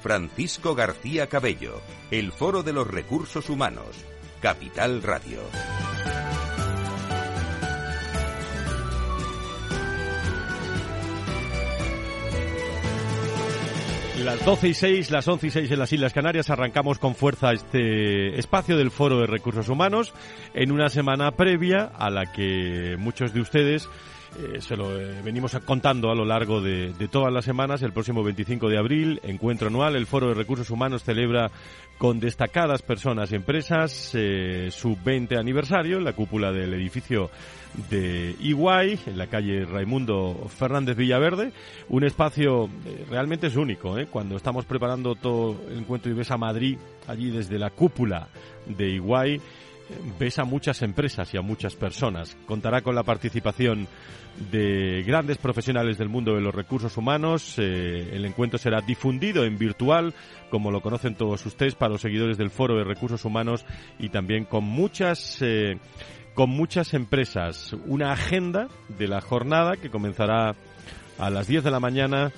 Francisco García Cabello, el Foro de los Recursos Humanos, Capital Radio. Las 12 y 6, las 11 y 6 en las Islas Canarias, arrancamos con fuerza este espacio del Foro de Recursos Humanos en una semana previa a la que muchos de ustedes eh, se lo eh, venimos contando a lo largo de, todas las semanas. El próximo 25 de abril, encuentro anual, el Foro de Recursos Humanos celebra con destacadas personas y empresas eh, su 20 aniversario en la cúpula del edificio de Iguay, en la calle Raimundo Fernández Villaverde. Un espacio realmente es único. Cuando estamos preparando todo el encuentro y ves a Madrid, allí desde la cúpula de Iguay, ves a muchas empresas y a muchas personas. Contará con la participación de grandes profesionales del mundo de los recursos humanos. Eh, el encuentro será difundido en virtual, como lo conocen todos ustedes, para los seguidores del Foro de Recursos Humanos y también con muchas. Eh, con muchas empresas, una agenda de la jornada que comenzará a las 10 de la mañana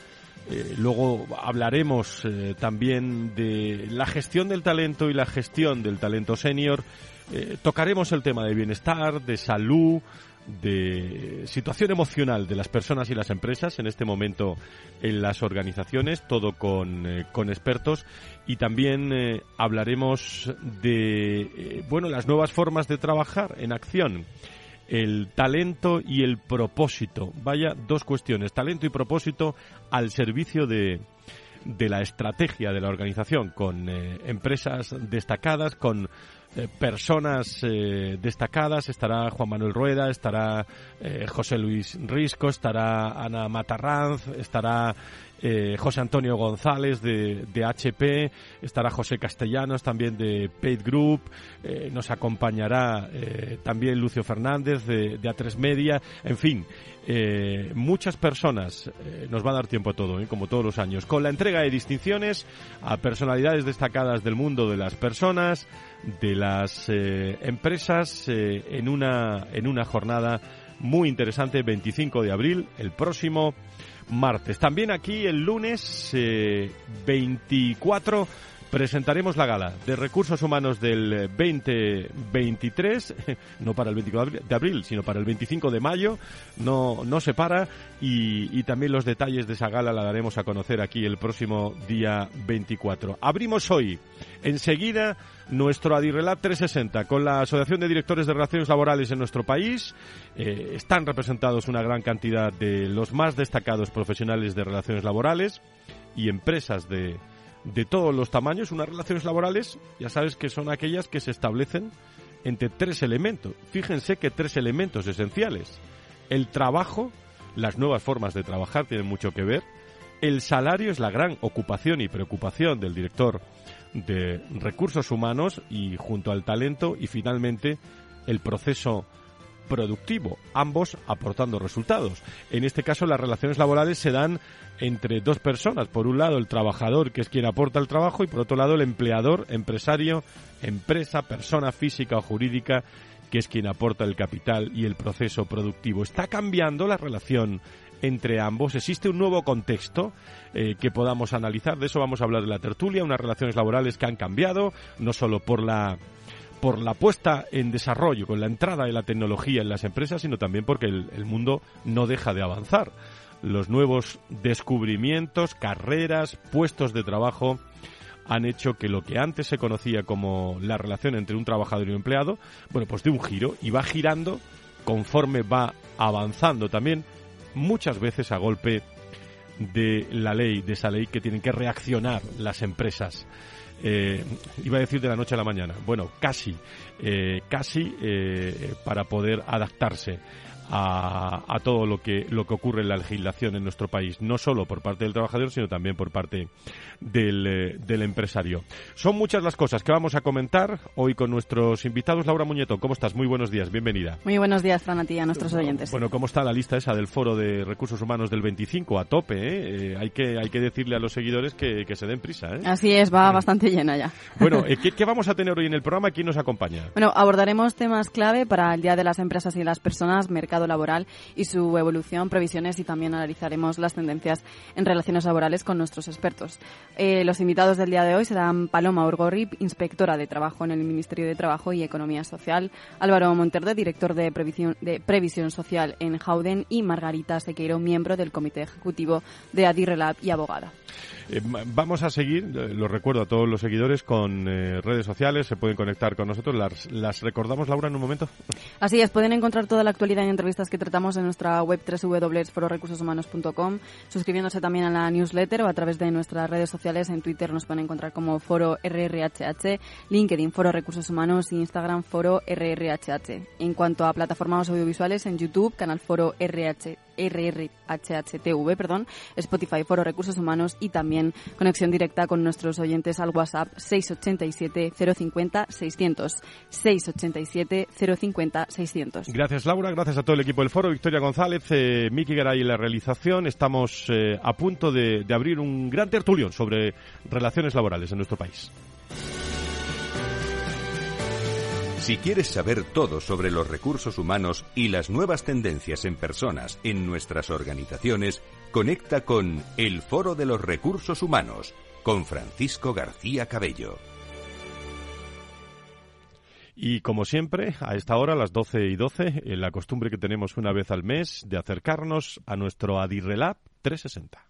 eh, luego hablaremos también de la gestión del talento y la gestión del talento senior. Tocaremos el tema de bienestar, de salud, de situación emocional de las personas y las empresas en este momento en las organizaciones, todo con, eh, con expertos y también eh, hablaremos de eh, bueno las nuevas formas de trabajar en acción el talento y el propósito. Vaya, dos cuestiones, talento y propósito al servicio de, de la estrategia de la organización, con empresas destacadas, con eh, personas eh, destacadas. Estará Juan Manuel Rueda, estará eh, José Luis Risco, estará Ana Matarranz, estará José Antonio González de, de, HP, estará José Castellanos también de Paid Group, nos acompañará también Lucio Fernández de, de A3 Media, en fin, muchas personas, nos va a dar tiempo a todo, como todos los años, con la entrega de distinciones a personalidades destacadas del mundo de las personas, de las eh, empresas eh, en, una, en una jornada muy interesante, 25 de abril, el próximo martes. También aquí el lunes 24 eh, presentaremos la gala de recursos humanos del 2023, no para el 25 de abril, sino para el 25 de mayo, no, no se para, y, y también los detalles de esa gala la daremos a conocer aquí el próximo día 24. Abrimos hoy, enseguida, nuestro Adirrelat 360 con la Asociación de Directores de Relaciones Laborales en nuestro país. Eh, están representados una gran cantidad de los más destacados profesionales de relaciones laborales y empresas de, de todos los tamaños. Unas relaciones laborales, ya sabes que son aquellas que se establecen entre tres elementos. Fíjense que tres elementos esenciales. El trabajo, las nuevas formas de trabajar tienen mucho que ver. El salario es la gran ocupación y preocupación del director de recursos humanos y junto al talento y finalmente el proceso productivo, ambos aportando resultados. En este caso las relaciones laborales se dan entre dos personas. Por un lado el trabajador, que es quien aporta el trabajo, y por otro lado el empleador, empresario, empresa, persona física o jurídica, que es quien aporta el capital y el proceso productivo. Está cambiando la relación entre ambos. Existe un nuevo contexto eh, que podamos analizar. De eso vamos a hablar de la tertulia, unas relaciones laborales que han cambiado, no solo por la por la puesta en desarrollo, con la entrada de la tecnología en las empresas, sino también porque el, mundo no deja de avanzar. Los nuevos descubrimientos, carreras, puestos de trabajo han hecho que lo que antes se conocía como la relación entre un trabajador y un empleado, bueno, pues de un giro y va girando conforme va avanzando también muchas veces a golpe de la ley, de esa ley que tienen que reaccionar las empresas. Eh, iba a decir de la noche a la mañana, bueno, casi, eh, casi eh, para poder adaptarse a, todo lo que, lo que ocurre en la legislación en nuestro país, no solo por parte del trabajador, sino también por parte del, eh, del empresario. Son muchas las cosas que vamos a comentar hoy con nuestros invitados. Laura Muñeto, ¿cómo estás? Muy buenos días, bienvenida. Muy buenos días, Fran, a ti y a nuestros oyentes. Bueno, ¿cómo está la lista esa del Foro de Recursos Humanos del 25? A tope, ¿eh? eh hay, que, hay que decirle a los seguidores que, que se den prisa, ¿eh? Así es, va bastante llena ya. Bueno, eh, ¿qué, ¿qué, vamos a tener hoy en el programa? ¿Quién nos acompaña? Bueno, abordaremos temas clave para el Día de las Empresas y las Personas, mercado laboral y su evolución, previsiones y también analizaremos las tendencias en relaciones laborales con nuestros expertos. Eh, los invitados del día de hoy serán Paloma Urgorri, inspectora de trabajo en el Ministerio de Trabajo y Economía Social, Álvaro Monterde, director de Previsión, de Previsión Social en Jauden y Margarita Sequeiro, miembro del Comité Ejecutivo de Adirrelab y abogada. Eh, vamos a seguir, eh, lo recuerdo a todos los seguidores, con eh, redes sociales, se pueden conectar con nosotros. Las, las, recordamos, Laura, en un momento? Así es, pueden encontrar toda la actualidad y entrevistas que tratamos en nuestra web www.fororecursoshumanos.com, suscribiéndose también a la newsletter o a través de nuestras redes sociales. En Twitter nos pueden encontrar como Foro RRHH, LinkedIn Foro Recursos Humanos y Instagram Foro RRHH. En cuanto a plataformas audiovisuales, en YouTube, canal Foro RH RRHHTV, perdón, Spotify Foro Recursos Humanos y también conexión directa con nuestros oyentes al WhatsApp 687 050 600 687 050 600. Gracias Laura, gracias a todo el equipo del foro, Victoria González, eh, Miki Garay en la realización. Estamos eh, a punto de, de abrir un gran tertulión sobre relaciones laborales en nuestro país. Si quieres saber todo sobre los recursos humanos y las nuevas tendencias en personas en nuestras organizaciones, conecta con El Foro de los Recursos Humanos con Francisco García Cabello. Y como siempre, a esta hora, las 12 y 12, en la costumbre que tenemos una vez al mes de acercarnos a nuestro Adirrelab 360.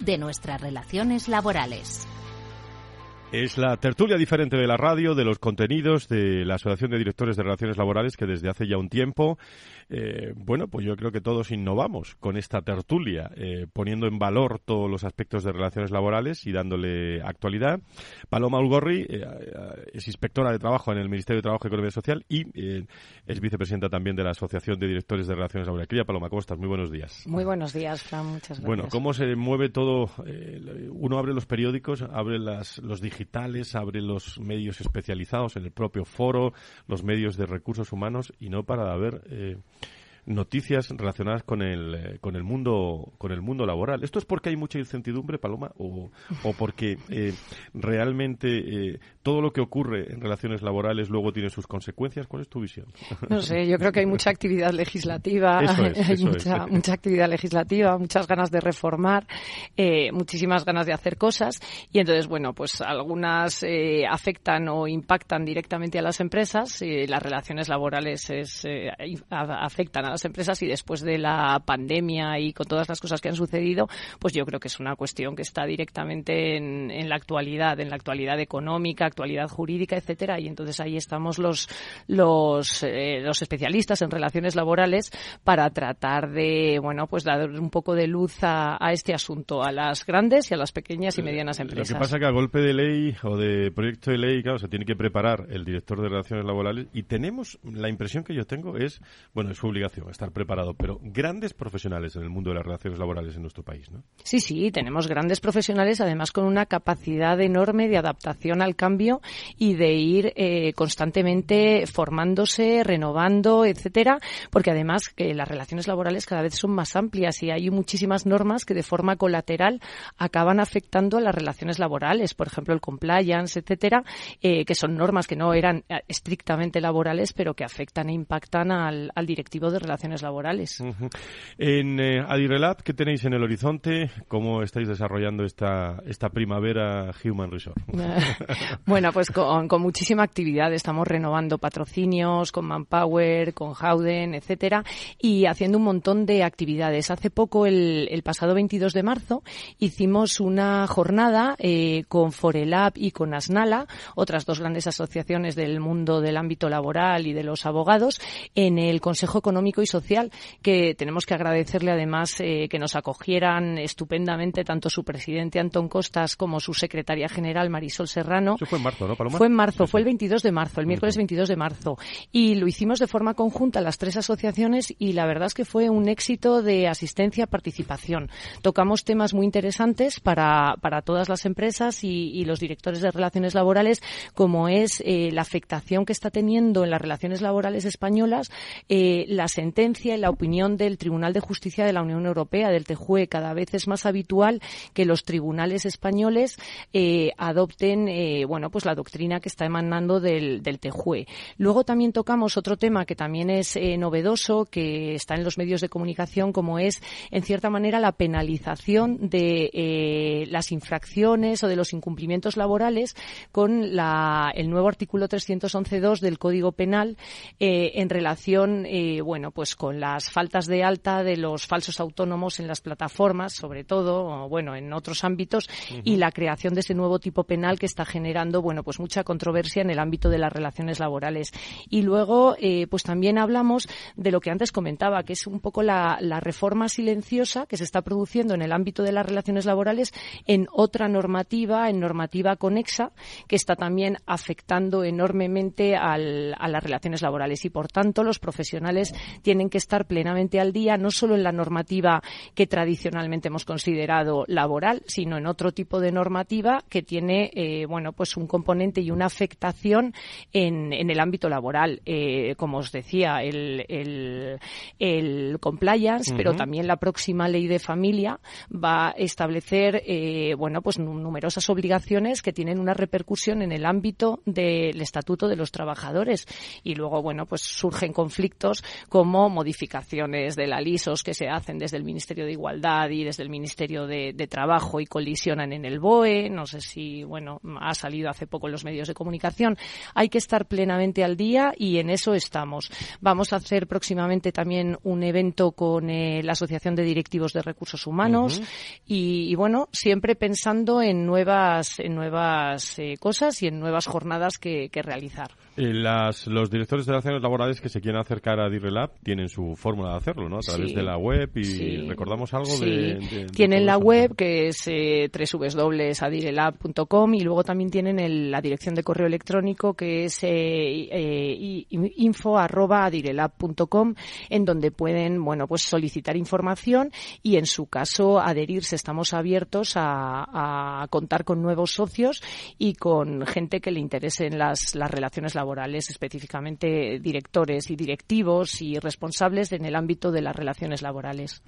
de nuestras relaciones laborales. Es la tertulia diferente de la radio, de los contenidos de la Asociación de Directores de Relaciones Laborales que desde hace ya un tiempo eh, bueno, pues yo creo que todos innovamos con esta tertulia, eh, poniendo en valor todos los aspectos de relaciones laborales y dándole actualidad. Paloma Ulgorri eh, es inspectora de trabajo en el Ministerio de Trabajo y Economía Social y es vicepresidenta también de la Asociación de Directores de Relaciones Laborales. Querida Paloma, ¿cómo estás? Muy buenos días. Muy buenos días, Fran. Muchas gracias. Bueno, ¿cómo se mueve todo? uno abre los periódicos, abre las, los digitales, abre los medios especializados en el propio foro, los medios de recursos humanos y no para ver noticias relacionadas con el, eh, con el mundo con el mundo laboral. ¿Esto es porque hay mucha incertidumbre, Paloma, o, o porque eh, realmente eh, todo lo que ocurre en relaciones laborales luego tiene sus consecuencias? ¿Cuál es tu visión? No sé, yo creo que hay mucha actividad legislativa, hay mucha, mucha actividad legislativa, muchas ganas de reformar, muchísimas ganas de hacer cosas y entonces, bueno, pues algunas afectan o impactan directamente a las empresas, y las relaciones laborales es, afectan a las empresas y después de la pandemia y con todas las cosas que han sucedido, pues yo creo que es una cuestión que está directamente en, la actualidad, en la actualidad económica, actualidad jurídica, etcétera. Y entonces ahí estamos los los, eh, los especialistas en relaciones laborales para tratar de bueno pues dar un poco de luz a, este asunto a las grandes y a las pequeñas y medianas empresas. Lo que pasa es que a golpe de ley o de proyecto de ley, claro, se tiene que preparar el director de relaciones laborales y tenemos la impresión que yo tengo es bueno es su obligación estar preparado, pero grandes profesionales en el mundo de las relaciones laborales en nuestro país, ¿no? Sí, sí, tenemos grandes profesionales, además con una capacidad enorme de adaptación al cambio y de ir eh, constantemente formándose, renovando, etcétera, porque además que las relaciones laborales cada vez son más amplias y hay muchísimas normas que de forma colateral acaban afectando a las relaciones laborales, por ejemplo el compliance, etcétera, eh, que son normas que no eran eh, estrictamente laborales, pero que afectan e impactan al, al directivo de relaciones laborales. En eh, Adirelab, ¿qué tenéis en el horizonte? ¿Cómo estáis desarrollando esta, esta primavera Human Resource? bueno, pues con, muchísima actividad. Estamos renovando patrocinios con Manpower, con Howden, etcétera, y haciendo un montón de actividades. Hace poco, el, el pasado 22 de marzo, hicimos una jornada eh, con Forelab y con Asnala, otras dos grandes asociaciones del mundo del ámbito laboral y de los abogados, en el Consejo Económico y Social, que tenemos que agradecerle además eh, que nos acogieran estupendamente tanto su presidente Antón Costas como su secretaria general Marisol Serrano. Eso fue en marzo, ¿no, Paloma? Fue en marzo, fue el 22 de marzo, el miércoles 22 de marzo. Y lo hicimos de forma conjunta las tres asociaciones y la verdad es que fue un éxito de asistencia, participación. Tocamos temas muy interesantes para, para todas las empresas y, y los directores de relaciones laborales, como es eh, la afectación que está teniendo en las relaciones laborales españolas eh, la sentencia y la opinión del Tribunal de Justicia de la Unión Europea, del TJUE. Cada vez es más habitual que los tribunales españoles eh, adopten, eh, bueno, pues la doctrina que está emanando del, del TJUE. Luego también tocamos otro tema que también es eh, novedoso, que está en los medios de comunicación, como es, en cierta manera, la penalización de las infracciones o de los incumplimientos laborales con la, el nuevo artículo 311.2 del Código Penal en relación, bueno, pues con las faltas de alta de los falsos autónomos en las plataformas, sobre todo, o, bueno, en otros ámbitos, y la creación de ese nuevo tipo penal que está generando, bueno, pues mucha controversia en el ámbito de las relaciones laborales. Y luego, eh, pues también hablamos de lo que antes comentaba, que es un poco la, la reforma silenciosa que se está produciendo en el ámbito de las relaciones laborales en otra normativa, en normativa conexa, que está también afectando enormemente al, a las relaciones laborales. Y, por tanto, los profesionales tienen que estar plenamente al día, no solo en la normativa que tradicionalmente hemos considerado laboral, sino en otro tipo de normativa que tiene, eh, bueno, pues un componente y una afectación en, en el ámbito laboral. Eh, como os decía, el, el, el compliance, uh -huh. pero también la próxima ley de familia va a establecer, eh, bueno, pues numerosas obligaciones que tienen una repercusión en el ámbito del estatuto de los trabajadores. Y luego, bueno, pues surgen conflictos como modificaciones de la LISOS que se hacen desde el Ministerio de Igualdad y desde el Ministerio de, de Trabajo y colisionan en el BOE. No sé si, bueno, ha salido hace poco en los medios de comunicación. Hay que estar plenamente al día y en eso estamos. Vamos a hacer próximamente también un evento con eh, la Asociación de Directivos de Recursos Humanos uh -huh. y, y, bueno, siempre pensando en nuevas, en nuevas eh, cosas y en nuevas jornadas que, que realizar. Eh, las, los directores de relaciones laborales que se quieren acercar a DIRRELAB tienen su fórmula de hacerlo, ¿no? A través Sí. de la web y Sí. recordamos algo Sí. de, de- Tienen la web que es eh, www.adirelab.com y luego también tienen el- la dirección de correo electrónico que es eh, eh, info@adirelab.com en donde pueden bueno pues solicitar información y en su caso adherirse. Estamos abiertos a, a contar con nuevos socios y con gente que le interesen las, las relaciones laborales, específicamente directores y directivos y responsables en el ámbito de las relaciones laborales.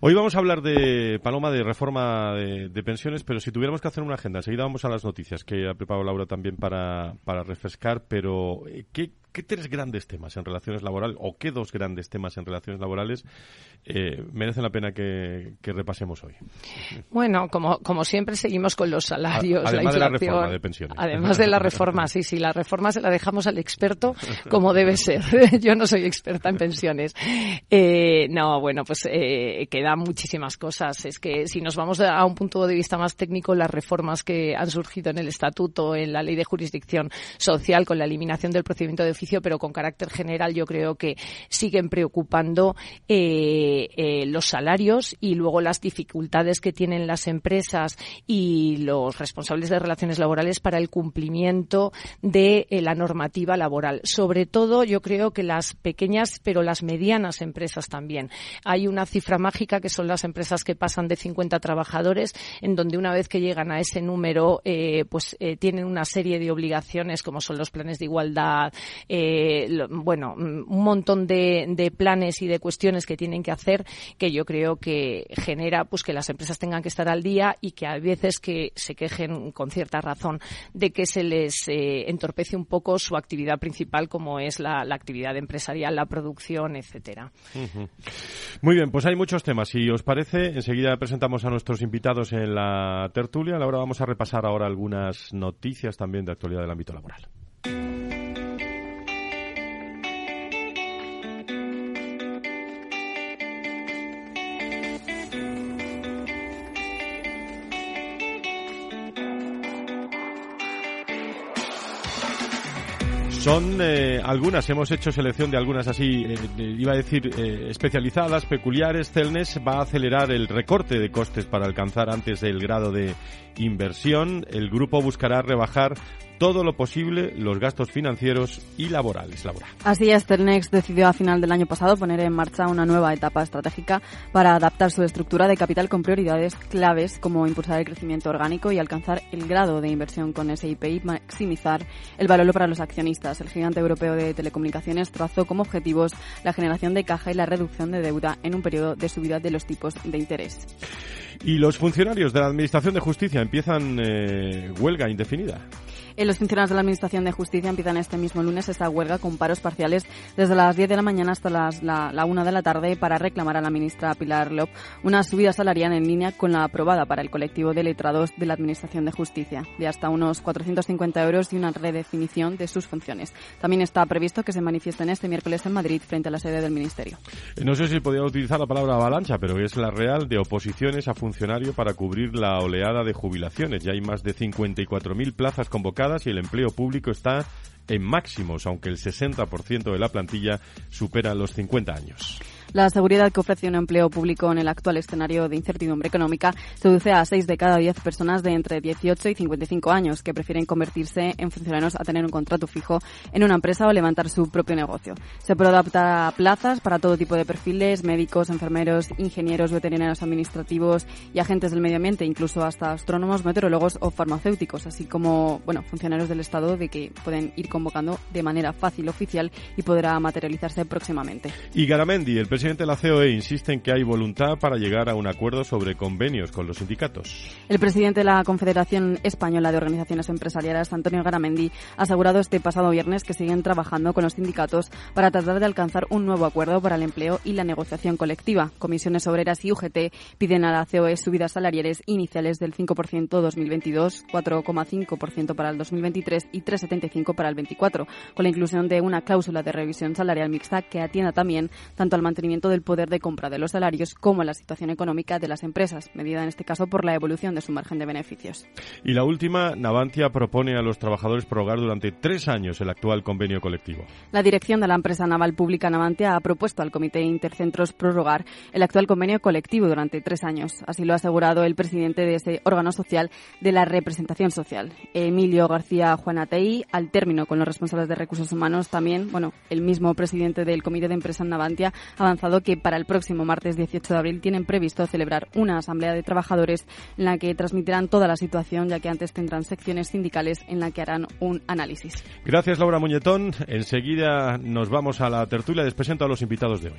Hoy vamos a hablar de, Paloma, de reforma de, de pensiones, pero si tuviéramos que hacer una agenda, enseguida vamos a las noticias que ha preparado Laura también para, para refrescar, pero eh, ¿qué, qué tres grandes temas en relaciones laborales o qué dos grandes temas en relaciones laborales eh, merecen la pena que, que repasemos hoy? Bueno, como, como siempre seguimos con los salarios, además de la reforma de pensiones. Además de la reforma, sí, sí, la reforma se la dejamos al experto como debe ser. Yo no soy experta en pensiones. Eh, no, bueno, pues eh, quedan muchísimas cosas. Es que si nos vamos a un punto de vista más técnico, las reformas que han surgido en el estatuto, en la ley de jurisdicción social, con la eliminación del procedimiento de pero con carácter general, yo creo que siguen preocupando eh, eh, los salarios y luego las dificultades que tienen las empresas y los responsables de relaciones laborales para el cumplimiento de eh, la normativa laboral. Sobre todo, yo creo que las pequeñas, pero las medianas empresas también. Hay una cifra mágica que son las empresas que pasan de 50 trabajadores, en donde una vez que llegan a ese número, pues tienen una serie de obligaciones como son los planes de igualdad, bueno, un montón de, de planes y de cuestiones que tienen que hacer que yo creo que genera pues que las empresas tengan que estar al día y que a veces que se quejen con cierta razón de que se les eh, entorpece un poco su actividad principal como es la, actividad empresarial, la producción, etcétera. Muy bien, pues hay muchos temas. Si os parece, enseguida presentamos a nuestros invitados en la tertulia. Ahora vamos a repasar ahora algunas noticias también de actualidad del ámbito laboral. Son eh, algunas, hemos hecho selección de algunas así, eh, iba a decir, eh, especializadas, peculiares. Celnes va a acelerar el recorte de costes para alcanzar antes del grado de inversión. El grupo buscará rebajar todo lo posible los gastos financieros y laborales. Laura. Así es, Telnex decidió a final del año pasado poner en marcha una nueva etapa estratégica para adaptar su estructura de capital con prioridades claves como impulsar el crecimiento orgánico y alcanzar el grado de inversión con SIP y maximizar el valor para los accionistas. El gigante europeo de telecomunicaciones trazó como objetivos la generación de caja y la reducción de deuda en un periodo de subida de los tipos de interés. Y los funcionarios de la Administración de Justicia empiezan eh, huelga indefinida. Eh, los funcionarios de la Administración de Justicia empiezan este mismo lunes esta huelga con paros parciales desde las 10 de la mañana hasta las, la, la 1 de la tarde para reclamar a la ministra Pilar Lop una subida salarial en línea con la aprobada para el colectivo de letrados de la Administración de Justicia, de hasta unos 450 euros y una redefinición de sus funciones. También está previsto que se manifiesten este miércoles en Madrid frente a la sede del Ministerio. No sé si podía utilizar la palabra avalancha, pero es la real de oposiciones a funcionario para cubrir la oleada de jubilaciones. Ya hay más de 54.000 plazas convocadas y el empleo público está en máximos, aunque el 60% de la plantilla supera los 50 años. La seguridad que ofrece un empleo público en el actual escenario de incertidumbre económica seduce a 6 de cada 10 personas de entre 18 y 55 años que prefieren convertirse en funcionarios a tener un contrato fijo en una empresa o levantar su propio negocio. Se puede adaptar a plazas para todo tipo de perfiles, médicos, enfermeros, ingenieros, veterinarios administrativos y agentes del medio ambiente, incluso hasta astrónomos, meteorólogos o farmacéuticos, así como, bueno, funcionarios del Estado de que pueden ir convocando de manera fácil oficial y podrá materializarse próximamente. Y Garamendi, el presidente de la COE insiste en que hay voluntad para llegar a un acuerdo sobre convenios con los sindicatos. El presidente de la Confederación Española de Organizaciones Empresariales, Antonio Garamendi, ha asegurado este pasado viernes que siguen trabajando con los sindicatos para tratar de alcanzar un nuevo acuerdo para el empleo y la negociación colectiva. Comisiones Obreras y UGT piden a la COE subidas salariales iniciales del 5% 2022, 4,5% para el 2023 y 3,75% para el 24, con la inclusión de una cláusula de revisión salarial mixta que atienda también tanto al mantenimiento del poder de compra de los salarios como la situación económica de las empresas, medida en este caso por la evolución de su margen de beneficios. Y la última, Navantia propone a los trabajadores prorrogar durante tres años el actual convenio colectivo. La dirección de la empresa naval pública Navantia ha propuesto al Comité Intercentros prorrogar el actual convenio colectivo durante tres años. Así lo ha asegurado el presidente de ese órgano social de la representación social, Emilio García Juanatei, al término con los responsables de recursos humanos también, bueno, el mismo presidente del Comité de Empresa Navantia avanzó que para el próximo martes 18 de abril tienen previsto celebrar una asamblea de trabajadores en la que transmitirán toda la situación, ya que antes tendrán secciones sindicales en la que harán un análisis. Gracias, Laura Muñetón. Enseguida nos vamos a la tertulia. Les presento a los invitados de hoy.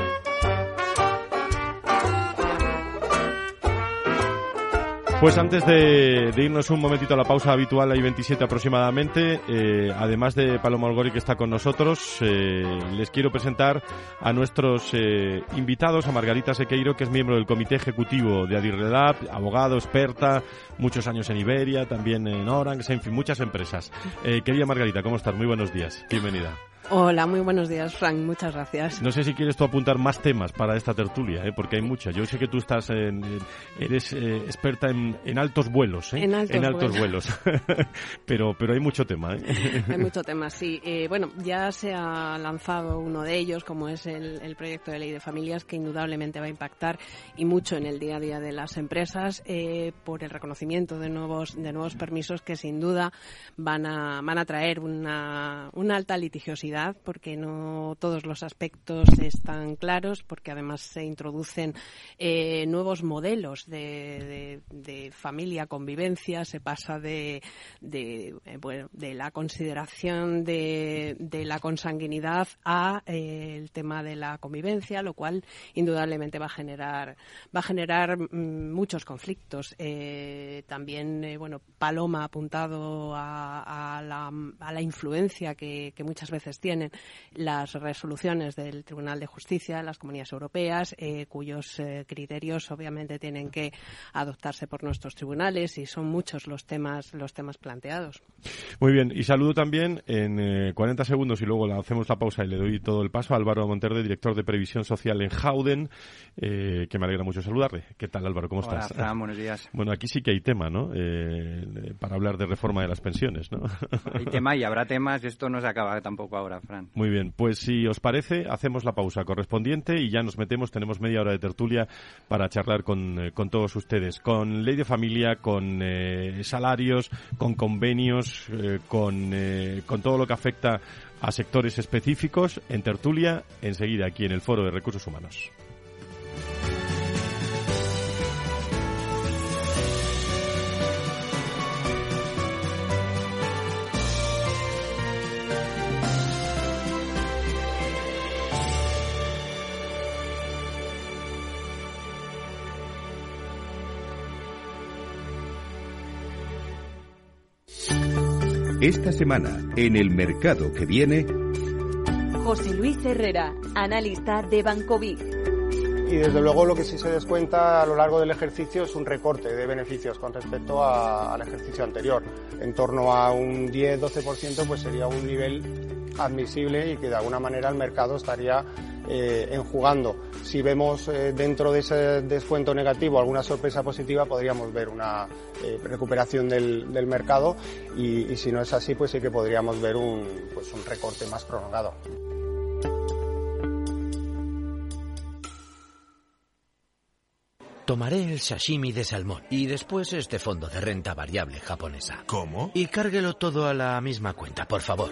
Pues antes de, irnos un momentito a la pausa habitual, hay 27 aproximadamente, eh, además de Paloma Olgori que está con nosotros, eh, les quiero presentar a nuestros eh, invitados, a Margarita Sequeiro, que es miembro del comité ejecutivo de Adirrelab, abogado, experta, muchos años en Iberia, también en Orange, en fin, muchas empresas. querida Margarita, ¿cómo estás? Muy buenos días, bienvenida. Hola, muy buenos días, Frank. Muchas gracias. No sé si quieres tú apuntar más temas para esta tertulia, ¿eh? porque hay muchas. Yo sé que tú estás en, eres eh, experta en, altos vuelos, ¿eh? En altos, vuelos. pero, pero hay mucho tema. ¿eh? Hay mucho tema, sí. Eh, bueno, ya se ha lanzado uno de ellos, como es el, el, proyecto de ley de familias, que indudablemente va a impactar y mucho en el día a día de las empresas por el reconocimiento de nuevos, de nuevos permisos que sin duda van a, van a traer una, una alta litigiosidad porque no todos los aspectos están claros, porque además se introducen eh, nuevos modelos de, familia, convivencia, se pasa de, de, eh, la consideración de, la consanguinidad a eh, el tema de la convivencia, lo cual indudablemente va a generar va a generar mm, muchos conflictos. también, bueno, Paloma ha apuntado a, la, influencia que muchas veces tiene tienen las resoluciones del Tribunal de Justicia de las comunidades europeas, eh, cuyos eh, criterios obviamente tienen que adoptarse por nuestros tribunales y son muchos los temas los temas planteados. Muy bien, y saludo también en 40 eh, segundos y luego le hacemos la pausa y le doy todo el paso a Álvaro Monterde, director de Previsión Social en Jauden, que me alegra mucho saludarle. ¿Qué tal Álvaro? ¿Cómo Hola, estás? Fran, buenos días. Bueno, aquí sí que hay tema, ¿no? para hablar de reforma de las pensiones, ¿no? Hay tema y habrá temas, esto no se acaba tampoco ahora. Muy bien, pues si os parece, hacemos la pausa correspondiente y ya nos metemos, tenemos media hora de tertulia para charlar con, eh, todos ustedes, con ley de familia, con eh, salarios, con convenios, eh, con, con todo lo que afecta a sectores específicos en tertulia, enseguida aquí en el Foro de Recursos Humanos. Esta semana, en el mercado que viene... José Luis Herrera, analista de Bancovic. Y desde luego lo que sí se descuenta a lo largo del ejercicio es un recorte de beneficios con respecto al ejercicio anterior. En torno a un 10-12% pues sería un nivel admisible y que de alguna manera el mercado estaría eh, enjugando. Si vemos eh, dentro de ese descuento negativo alguna sorpresa positiva, podríamos ver una eh, recuperación del, mercado y, si no es así, pues sí que podríamos ver un, pues un recorte más prolongado. Tomaré el sashimi de salmón y después este fondo de renta variable japonesa. ¿Cómo? Y cárguelo todo a la misma cuenta, por favor.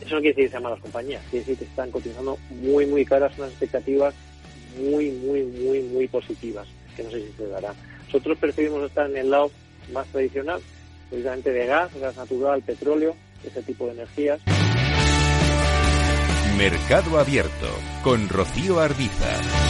Eso no quiere decir que sean malas compañías, quiere decir que están cotizando muy, muy caras, unas expectativas muy, muy, muy, muy positivas, que no sé si se dará. Nosotros preferimos estar en el lado más tradicional, precisamente de gas, gas natural, petróleo, ese tipo de energías. Mercado Abierto con Rocío Arbiza.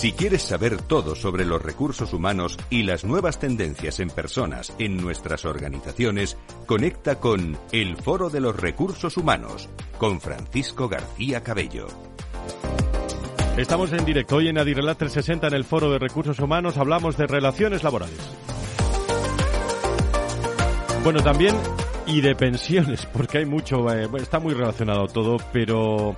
Si quieres saber todo sobre los recursos humanos y las nuevas tendencias en personas en nuestras organizaciones, conecta con El Foro de los Recursos Humanos con Francisco García Cabello. Estamos en directo hoy en Adirelat 360 en el Foro de Recursos Humanos. Hablamos de relaciones laborales. Bueno, también y de pensiones, porque hay mucho, eh, está muy relacionado todo, pero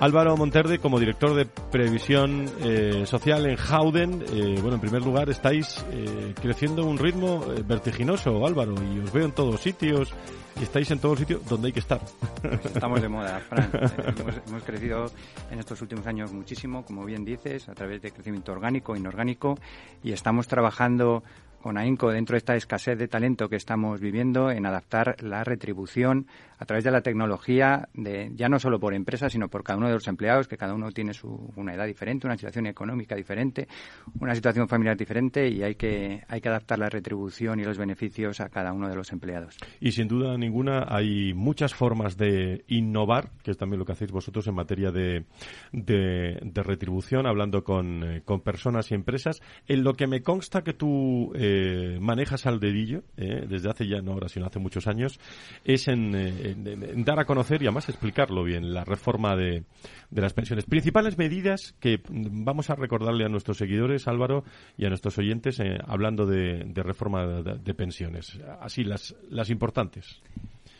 Álvaro Monterde, como director de previsión eh, social en Howden, eh, bueno, en primer lugar estáis eh, creciendo a un ritmo vertiginoso, Álvaro, y os veo en todos sitios, y estáis en todos sitios donde hay que estar. Estamos de moda, Fran. hemos, hemos, crecido en estos últimos años muchísimo, como bien dices, a través de crecimiento orgánico, inorgánico, y estamos trabajando con AINCO dentro de esta escasez de talento que estamos viviendo en adaptar la retribución a través de la tecnología, de, ya no solo por empresas, sino por cada uno de los empleados, que cada uno tiene su, una edad diferente, una situación económica diferente, una situación familiar diferente y hay que, hay que adaptar la retribución y los beneficios a cada uno de los empleados. Y sin duda ninguna hay muchas formas de innovar, que es también lo que hacéis vosotros en materia de, de, retribución, hablando con, eh, con, personas y empresas. En lo que me consta que tú eh, manejas al dedillo, eh, desde hace ya no ahora, sino hace muchos años, es en eh, dar a conocer y además explicarlo bien, la reforma de, de, las pensiones. Principales medidas que vamos a recordarle a nuestros seguidores, Álvaro, y a nuestros oyentes, eh, hablando de, de reforma de, pensiones. Así, las, las importantes.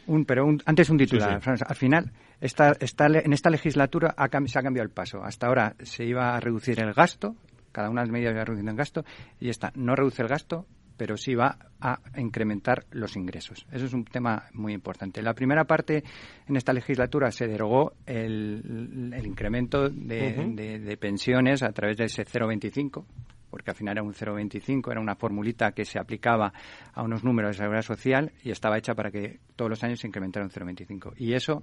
Un, pero un, antes un titular, sí, sí. Al final, esta, esta, en esta legislatura ha, se ha cambiado el paso. Hasta ahora se iba a reducir el gasto, cada una de las medidas iba reduciendo el gasto, y esta no reduce el gasto, pero sí va a incrementar los ingresos. Eso es un tema muy importante. La primera parte en esta legislatura se derogó el, el incremento de, uh -huh. de, de, pensiones a través de ese 0,25 porque al final era un 0,25, era una formulita que se aplicaba a unos números de seguridad social y estaba hecha para que todos los años se incrementara un 0,25. Y eso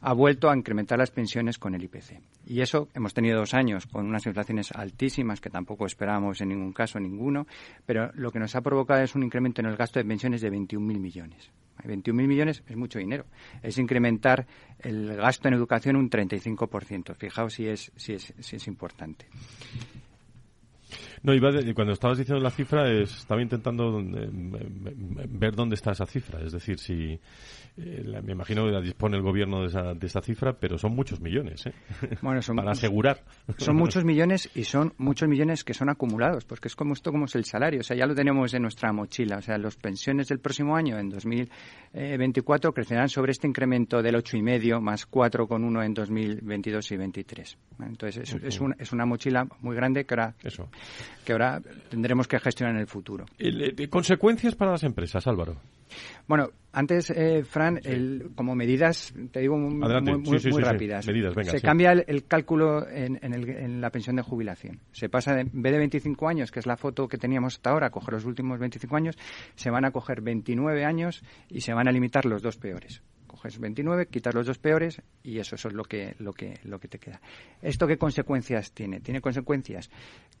ha vuelto a incrementar las pensiones con el IPC. Y eso hemos tenido dos años con unas inflaciones altísimas que tampoco esperábamos en ningún caso ninguno, pero lo que nos ha provocado es un incremento en el gasto de pensiones de 21.000 millones. 21.000 millones es mucho dinero. Es incrementar el gasto en educación un 35%. Fijaos si es, si es, si es importante. No, iba de, cuando estabas diciendo la cifra, estaba intentando eh, ver dónde está esa cifra. Es decir, si eh, la, me imagino que la dispone el gobierno de esa, de esa cifra, pero son muchos millones, ¿eh? Bueno, son, para asegurar. Son muchos millones y son muchos millones que son acumulados, porque es como esto como es el salario. O sea, ya lo tenemos en nuestra mochila. O sea, las pensiones del próximo año, en 2024, crecerán sobre este incremento del 8,5 más 4,1 en 2022 y 2023. Entonces, es, es, un, es, una mochila muy grande que ahora Eso que ahora tendremos que gestionar en el futuro. ¿Consecuencias para las empresas, Álvaro? Bueno, antes, eh, Fran, sí. el, como medidas, te digo muy, Adelante. muy, muy, sí, sí, muy rápidas. Medidas, venga, se cambia el, el cálculo en, en, el, en, la pensión de jubilación. Se pasa, de, en vez de 25 años, que es la foto que teníamos hasta ahora, a coger los últimos 25 años, se van a coger 29 años y se van a limitar los dos peores coges 29, quitas los dos peores y eso, eso es lo que, lo, que, lo que te queda. ¿Esto qué consecuencias tiene? Tiene consecuencias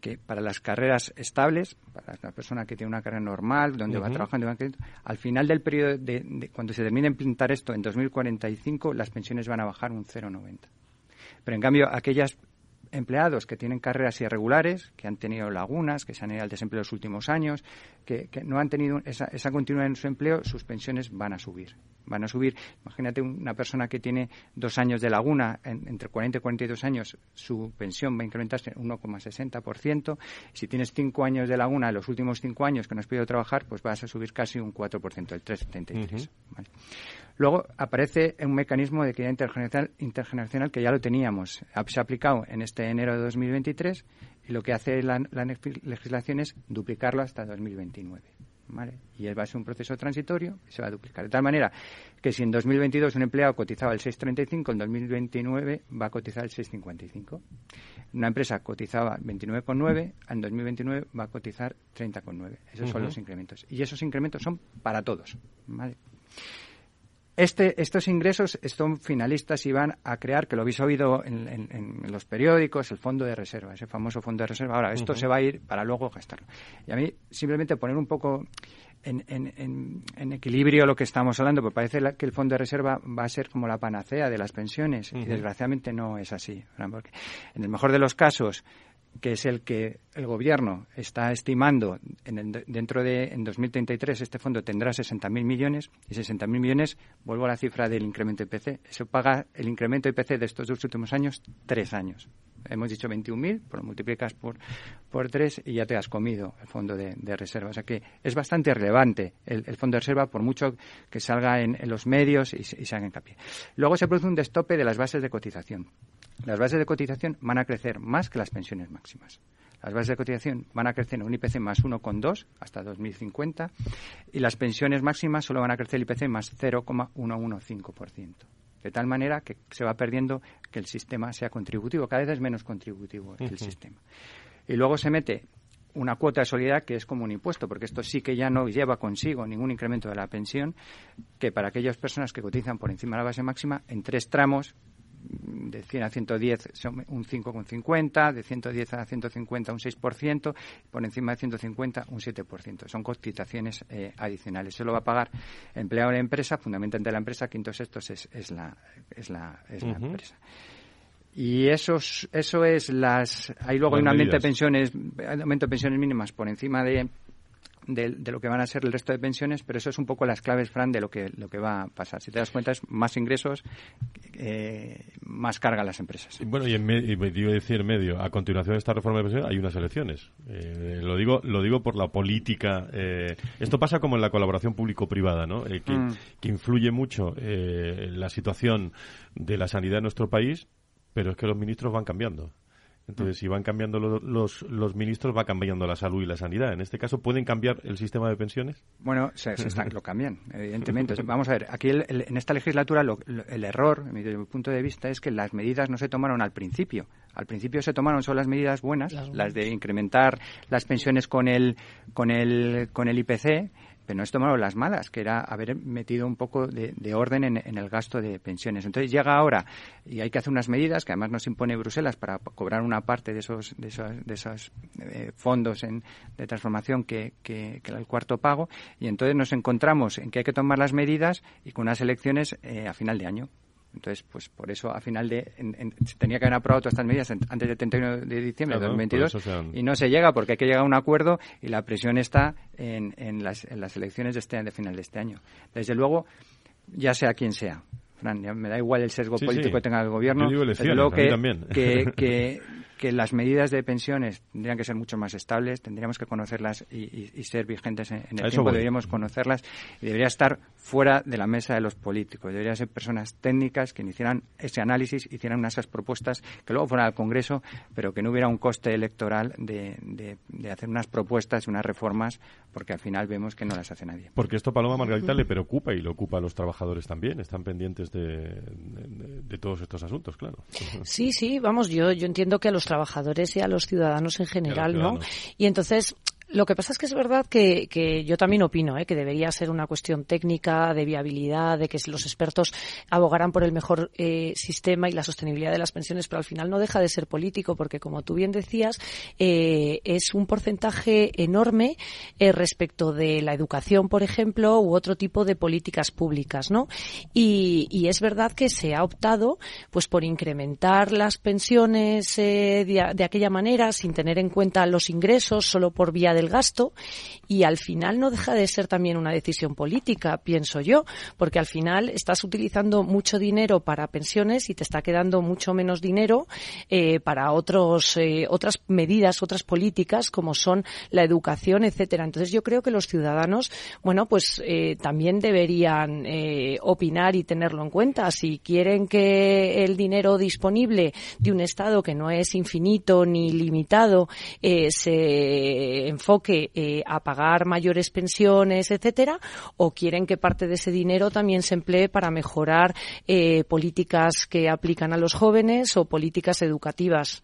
que para las carreras estables, para la persona que tiene una carrera normal, donde uh -huh. va trabajando, al final del periodo, de, de, cuando se termine de implantar esto en 2045, las pensiones van a bajar un 0,90. Pero en cambio, aquellas empleados que tienen carreras irregulares, que han tenido lagunas, que se han ido al desempleo los últimos años, que, que no han tenido esa, esa continuidad en su empleo, sus pensiones van a subir van a subir. Imagínate una persona que tiene dos años de laguna, en, entre 40 y 42 años, su pensión va a incrementarse un 1,60%. Si tienes cinco años de laguna, los últimos cinco años que no has podido trabajar, pues vas a subir casi un 4%, el 3,73%. Uh -huh. ¿vale? Luego aparece un mecanismo de equidad intergeneracional, intergeneracional que ya lo teníamos. Se ha aplicado en este enero de 2023 Y lo que hace la, la legislación es duplicarlo hasta 2029. Y va a ser un proceso transitorio y se va a duplicar. De tal manera que si en 2022 un empleado cotizaba el 6,35, en 2029 va a cotizar el 6,55. Una empresa cotizaba 29,9, en 2029 va a cotizar 30,9. Esos son los incrementos. Y esos incrementos son para todos. Este, estos ingresos son finalistas y van a crear, que lo habéis oído en, los periódicos, el fondo de reserva, ese famoso fondo de reserva. Ahora, esto se va a ir para luego gastarlo. Y a mí, simplemente poner un poco en, equilibrio lo que estamos hablando, porque parece que el fondo de reserva va a ser como la panacea de las pensiones, y desgraciadamente no es así. Porque en el mejor de los casos, que es el que el gobierno está estimando en dentro de en 2033 este fondo tendrá 60.000 millones y 60.000 millones vuelvo a la cifra del incremento IPC eso paga el incremento IPC de estos dos últimos años tres años hemos dicho 21.000 lo multiplicas por por tres y ya te has comido el fondo de, reserva o sea que es bastante relevante el, fondo de reserva por mucho que salga en, los medios y, y se haga hincapié luego se produce un destope de las bases de cotización las bases de cotización van a crecer más que las pensiones máximas. Las bases de cotización van a crecer en un IPC más 1,2 hasta 2050 y las pensiones máximas solo van a crecer el IPC más 0,115%. De tal manera que se va perdiendo que el sistema sea contributivo, cada vez es menos contributivo el sistema. Y luego se mete una cuota de solidaridad que es como un impuesto, porque esto sí que ya no lleva consigo ningún incremento de la pensión, que para aquellas personas que cotizan por encima de la base máxima, en tres tramos de 100 a 110 son un 5,50, de 110 a 150 un 6%, por encima de 150 un 7%. Son cotizaciones eh, adicionales. Se lo va a pagar empleado de la empresa, fundamentalmente la empresa, quinto sextos es, es la, es la, es la empresa. Y eso, eso es las. Hay luego un aumento de pensiones, aumento de pensiones mínimas por encima de de, lo que van a ser el resto de pensiones, pero eso es un poco las claves, Fran, de lo que, lo que va a pasar. Si te das cuenta, es más ingresos, eh, más carga a las empresas. Bueno, y en medio, decir medio, a continuación de esta reforma de pensiones hay unas elecciones. Eh, lo digo lo digo por la política. Eh, esto pasa como en la colaboración público-privada, ¿no? Que, mm. que, influye mucho la situación de la sanidad en nuestro país, pero es que los ministros van cambiando. Entonces, si van cambiando los, los, ministros, va cambiando la salud y la sanidad. En este caso, ¿pueden cambiar el sistema de pensiones? Bueno, se, lo cambian, evidentemente. Vamos a ver, aquí en esta legislatura el error, desde mi punto de vista, es que las medidas no se tomaron al principio. Al principio se tomaron solo las medidas buenas, las, de incrementar las pensiones con el, con el, con el IPC pero no es tomado las malas, que era haber metido un poco de, orden en, el gasto de pensiones. Entonces llega ahora y hay que hacer unas medidas que además nos impone Bruselas para cobrar una parte de esos, de esos, de esos eh, fondos en, de transformación que, que, el cuarto pago y entonces nos encontramos en que hay que tomar las medidas y con unas elecciones eh, a final de año. Entonces, pues por eso a final de se tenía que haber aprobado todas estas medidas antes del 31 de diciembre de 2022 y no se llega porque hay que llegar a un acuerdo y la presión está en, en, las, en las elecciones de, este, de final de este año. Desde luego, ya sea quien sea, Fran, me da igual el sesgo político que tenga el gobierno, pero que, que, que, que las medidas de pensiones tendrían que ser mucho más estables, tendríamos que conocerlas y, ser vigentes en, el tiempo, deberíamos conocerlas y debería estar fuera de la mesa de los políticos. Deberían ser personas técnicas que hicieran ese análisis, hicieran esas propuestas que luego fueran al Congreso, pero que no hubiera un coste electoral de, de, hacer unas propuestas y unas reformas, porque al final vemos que no las hace nadie. Porque esto, Paloma Margarita, le preocupa y le ocupa a los trabajadores también. Están pendientes de, de, todos estos asuntos, claro. Sí, sí, vamos, yo, yo entiendo que a los trabajadores y a los ciudadanos en general, ¿no? Y entonces lo que pasa es que es verdad que, que yo también opino ¿eh? que debería ser una cuestión técnica, de viabilidad, de que los expertos abogaran por el mejor eh, sistema y la sostenibilidad de las pensiones, pero al final no deja de ser político, porque como tú bien decías, eh, es un porcentaje enorme eh, respecto de la educación, por ejemplo, u otro tipo de políticas públicas, ¿no? Y, y es verdad que se ha optado, pues, por incrementar las pensiones eh, de, de aquella manera, sin tener en cuenta los ingresos, solo por vía de del gasto y al final no deja de ser también una decisión política, pienso yo, porque al final estás utilizando mucho dinero para pensiones y te está quedando mucho menos dinero eh, para otros, eh, otras medidas, otras políticas como son la educación, etcétera. Entonces yo creo que los ciudadanos, bueno, pues eh, también deberían opinar y tenerlo en cuenta. Si quieren que el dinero disponible de un Estado que no es infinito ni limitado se enfoque a pagar mayores pensiones, etcétera, o quieren que parte de ese dinero también se emplee para mejorar políticas que aplican a los jóvenes o políticas educativas.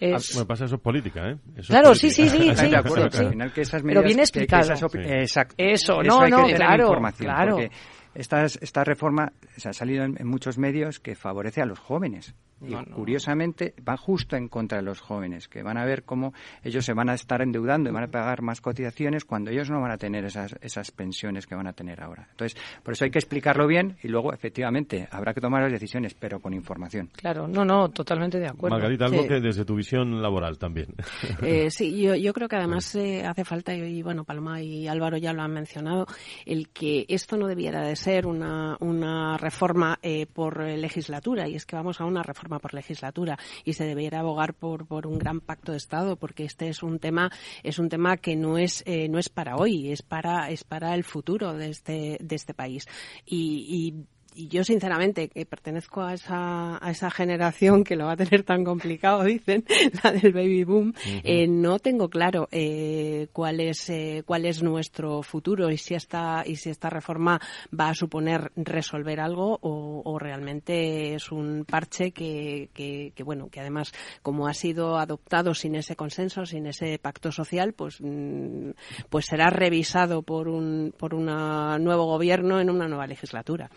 Ah, me pasa eso es política, ¿eh? claro, sí, sí, sí. sí, de acuerdo, al final que esas medidas, Pero bien explicado. exacto. Eso, no, no, claro, claro. Porque esta, esta reforma se ha salido en, muchos medios que favorece a los jóvenes. Y curiosamente va justo en contra de los jóvenes, que van a ver cómo ellos se van a estar endeudando y van a pagar más cotizaciones cuando ellos no van a tener esas, esas pensiones que van a tener ahora. Entonces, por eso hay que explicarlo bien y luego, efectivamente, habrá que tomar las decisiones, pero con información. Claro, no, no, totalmente de acuerdo. Margarita, algo que desde tu visión laboral también. Eh, sí, yo, yo creo que además eh, hace falta, y bueno, Paloma y Álvaro ya lo han mencionado, el que esto no debiera de ser una, una reforma eh, por legislatura, y es que vamos a una reforma por legislatura y se debería abogar por, por un gran pacto de Estado porque este es un tema es un tema que no es eh, no es para hoy es para es para el futuro de este de este país. Y, y y yo sinceramente que pertenezco a esa, a esa generación que lo va a tener tan complicado, dicen, la del baby boom, eh, no tengo claro eh, cuál es eh, cuál es nuestro futuro y si esta y si esta reforma va a suponer resolver algo o, realmente es un parche que, que, bueno que además como ha sido adoptado sin ese consenso, sin ese pacto social, pues mm, pues será revisado por un por un nuevo gobierno en una nueva legislatura.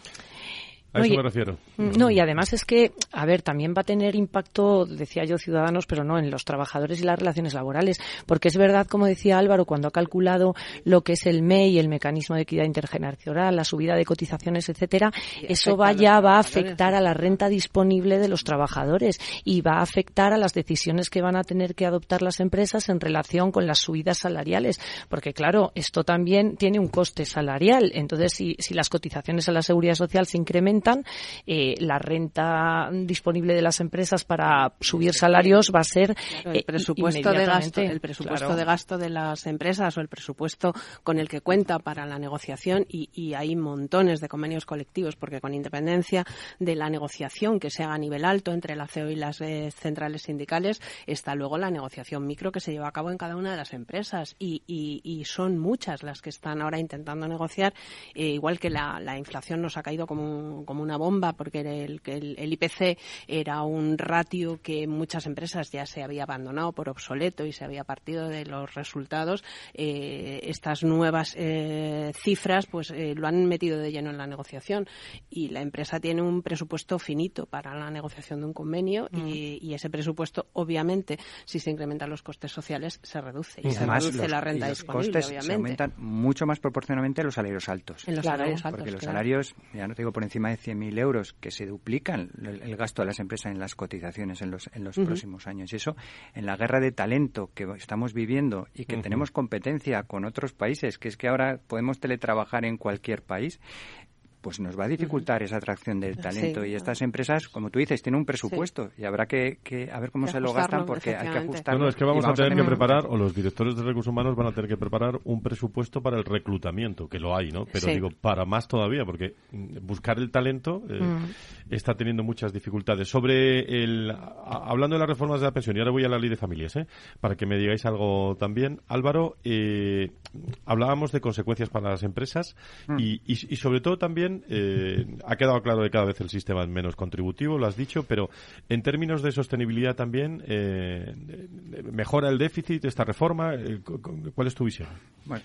A eso me refiero. Mm, no, y además es que, a ver, también va a tener impacto, decía yo, ciudadanos, pero no en los trabajadores y las relaciones laborales. Porque es verdad, como decía Álvaro, cuando ha calculado lo que es el MEI, el mecanismo de equidad intergeneracional, la subida de cotizaciones, etcétera, eso va ya va a afectar a la renta disponible de los trabajadores y va a afectar a las decisiones que van a tener que adoptar las empresas en relación con las subidas salariales. Porque, claro, esto también tiene un coste salarial. Entonces, si, si las cotizaciones a la seguridad social se incrementan, eh, la renta disponible de las empresas para subir salarios va a ser el eh, presupuesto de gasto, el presupuesto de gasto de las empresas o el presupuesto con el que cuenta para la negociación y, hay montones de convenios colectivos porque con independencia de la negociación que se haga a nivel alto entre la CEO y las eh, centrales sindicales está luego la negociación micro que se lleva a cabo en cada una de las empresas. Y, son muchas las que están ahora intentando negociar igual que la, la inflación nos ha caído como un, como una bomba porque el, el, IPC era un ratio que muchas empresas ya se había abandonado por obsoleto y se había partido de los resultados. Eh, estas nuevas eh, cifras pues eh, lo han metido de lleno en la negociación. Y la empresa tiene un presupuesto finito para la negociación de un convenio y, ese presupuesto obviamente si se incrementan los costes sociales se reduce y, se reduce la renta disponible costes se aumentan mucho más proporcionalmente a los salarios altos. En los salarios altos, porque los salarios ya no te digo por encima de 100.000 euros que se duplican el, gasto de las empresas en las cotizaciones en los, en los próximos años. Y eso, en la guerra de talento que estamos viviendo y que tenemos competencia con otros países, que es que ahora podemos teletrabajar en cualquier país, pues nos va a dificultar esa atracción del talento. y estas empresas, como tú dices, tienen un presupuesto y habrá que, a ver cómo se lo gastan porque hay que ajustarlo. Bueno, es que vamos, a tener que preparar, o los directores de recursos humanos van a tener que preparar un presupuesto para el reclutamiento, que lo hay, ¿no? Pero digo, para más todavía, porque buscar el talento eh, mm. está teniendo muchas dificultades. Sobre el. hablando de las reformas de la pensión, y ahora voy a la ley de familias, ¿eh? Para que me digáis algo también. Álvaro, eh, hablábamos de consecuencias para las empresas mm. y sobre todo también eh, ha quedado claro que cada vez el sistema es menos contributivo, lo has dicho, pero en términos de sostenibilidad también, eh, ¿mejora el déficit esta reforma? Eh, ¿Cuál es tu visión? Bueno,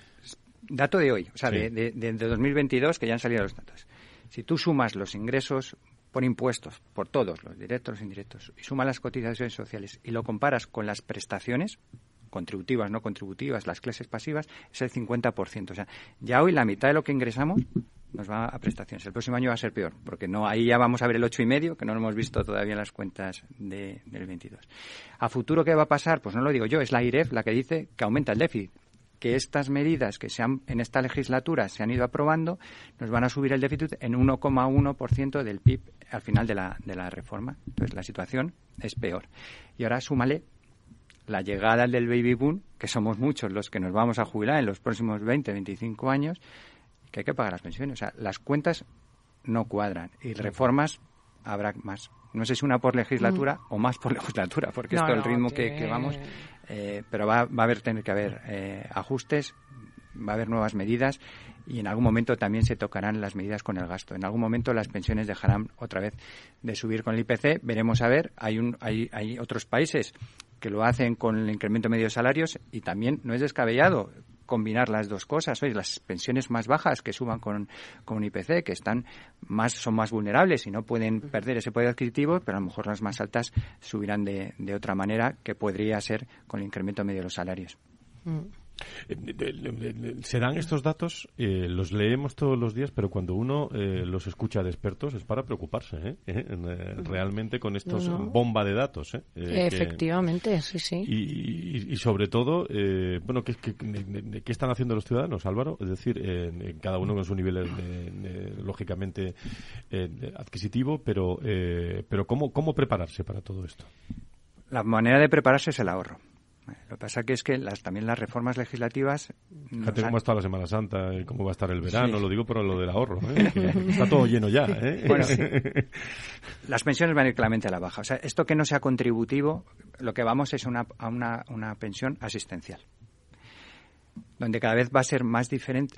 dato de hoy, o sea, de, de, 2022, que ya han salido los datos. Si tú sumas los ingresos por impuestos, por todos, los directos, los indirectos, y sumas las cotizaciones sociales y lo comparas con las prestaciones, contributivas, no contributivas, las clases pasivas, es el 50%. O sea, ya hoy la mitad de lo que ingresamos nos va a prestaciones. El próximo año va a ser peor, porque no ahí ya vamos a ver el ocho y medio, que no lo hemos visto todavía en las cuentas del 22. A futuro qué va a pasar, pues no lo digo yo, es la IREF la que dice que aumenta el déficit. que estas medidas que se han, en esta legislatura se han ido aprobando nos van a subir el déficit en 1,1% del PIB al final de la, de la reforma. Entonces la situación es peor. Y ahora súmale la llegada del baby boom, que somos muchos los que nos vamos a jubilar en los próximos 20, 25 años, que hay que pagar las pensiones. O sea, las cuentas no cuadran y reformas habrá más. No sé si una por legislatura mm. o más por legislatura, porque esto es el ritmo que, vamos. Eh, pero va, va, a haber tener que haber eh, ajustes, va a haber nuevas medidas y en algún momento también se tocarán las medidas con el gasto. En algún momento las pensiones dejarán otra vez de subir con el IPC. Veremos a ver. Hay, un, hay, hay otros países que lo hacen con el incremento medio de salarios y también no es descabellado combinar las dos cosas. Oye, las pensiones más bajas que suban con, con IPC, que están más, son más vulnerables y no pueden perder ese poder adquisitivo, pero a lo mejor las más altas subirán de, de otra manera que podría ser con el incremento medio de los salarios. Mm. Se dan estos datos, eh, los leemos todos los días, pero cuando uno eh, los escucha de expertos es para preocuparse, ¿eh? realmente con estos bomba de datos. Efectivamente, sí, sí. Y, sobre todo, bueno, ¿qué, qué, están haciendo los ciudadanos, Álvaro? Es decir, cada uno con su nivel, lógicamente, adquisitivo, pero, pero ¿cómo, ¿cómo prepararse para todo esto? La manera de prepararse es el ahorro. Lo que pasa que es que las, también las reformas legislativas... Fíjate cómo está la Semana Santa y cómo va a estar el verano, lo digo por lo del ahorro, ¿eh? está todo lleno ya. ¿eh? Bueno, las pensiones van a ir claramente a la baja. O sea, esto que no sea contributivo, lo que vamos es una, a una, una pensión asistencial donde cada vez va a ser más,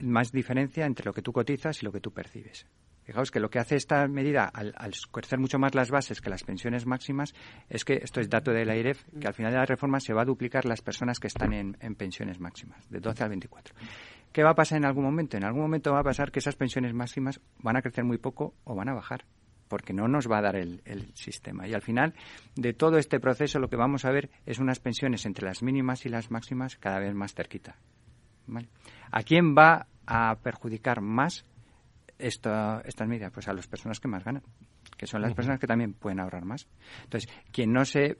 más diferencia entre lo que tú cotizas y lo que tú percibes. Fijaos que lo que hace esta medida, al, crecer mucho más las bases que las pensiones máximas, es que, esto es dato de la que al final de la reforma se va a duplicar las personas que están en, pensiones máximas, de 12 al 24. ¿Qué va a pasar en algún momento? En algún momento va a pasar que esas pensiones máximas van a crecer muy poco o van a bajar porque no nos va a dar el, sistema. Y al final de todo este proceso lo que vamos a ver es unas pensiones entre las mínimas y las máximas cada vez más cerquita. ¿A quién va a perjudicar más esta, estas medidas? Pues a las personas que más ganan, que son las personas que también pueden ahorrar más. Entonces, quien no se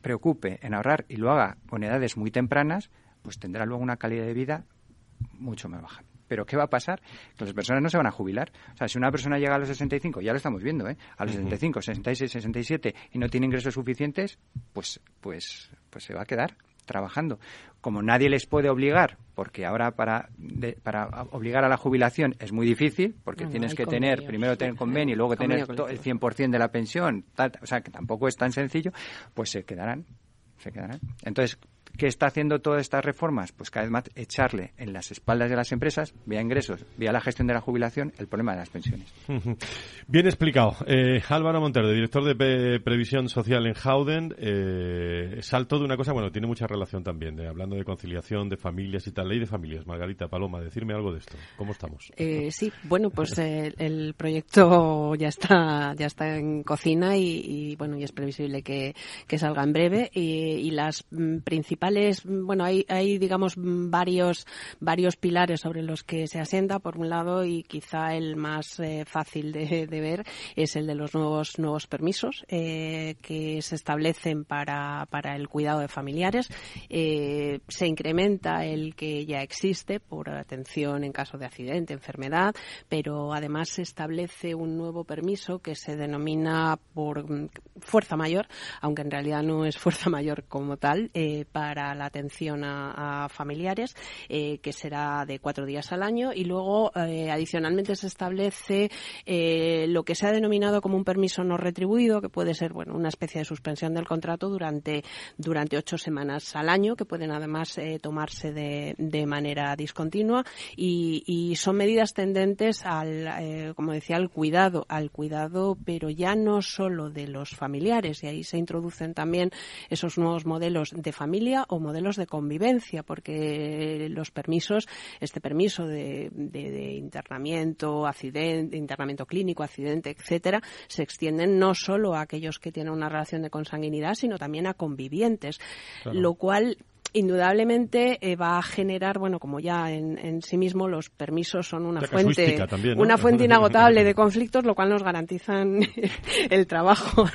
preocupe en ahorrar y lo haga con edades muy tempranas, pues tendrá luego una calidad de vida mucho más baja. Pero ¿qué va a pasar? Que las personas no se van a jubilar. O sea, si una persona llega a los 65, ya lo estamos viendo, ¿eh? A los 65, 66, 67 y no tiene ingresos suficientes, pues, pues, pues se va a quedar trabajando. Como nadie les puede obligar, porque ahora para, para obligar a la jubilación es muy difícil, porque tienes que tener, primero tener convenio y luego tener el 100% de la pensión, o sea, que tampoco es tan sencillo, pues se quedarán. Se quedarán. Entonces, ¿Qué está haciendo todas estas reformas? Pues cada vez más echarle en las espaldas de las empresas, vía ingresos, vía la gestión de la jubilación, el problema de las pensiones. Bien explicado. Eh, Álvaro Montero, director de Previsión Social en Howden, eh, salto de una cosa, bueno, tiene mucha relación también, de, hablando de conciliación, de familias y tal, ley de familias. Margarita Paloma, decirme algo de esto. ¿Cómo estamos? Eh, sí, bueno, pues el proyecto ya está ya está en cocina y, bueno, y es previsible que, salga en breve y, y las mm, bueno, hay, hay digamos varios, varios pilares sobre los que se asienta, por un lado, y quizá el más eh, fácil de, ver es el de los nuevos, nuevos permisos eh, que se establecen para, para el cuidado de familiares. Eh, se incrementa el que ya existe por atención en caso de accidente, enfermedad, pero además se establece un nuevo permiso que se denomina por mm, fuerza mayor, aunque en realidad no es fuerza mayor como tal, para para la atención a, familiares, eh, que será de cuatro días al año, y luego eh, adicionalmente se establece eh, lo que se ha denominado como un permiso no retribuido, que puede ser bueno una especie de suspensión del contrato durante durante ocho semanas al año, que pueden además tomarse de, de, manera discontinua. Y, y, son medidas tendentes al, como decía, al cuidado, al cuidado, pero ya no solo de los familiares, y ahí se introducen también esos nuevos modelos de familia o modelos de convivencia, porque los permisos, este permiso de, internamiento, accidente, internamiento clínico, accidente, etcétera, se extienden no solo a aquellos que tienen una relación de consanguinidad, sino también a convivientes, lo cual indudablemente eh, va a generar, bueno, como ya en, sí mismo los permisos son una fuente, una fuente inagotable de conflictos, lo cual nos garantizan el trabajo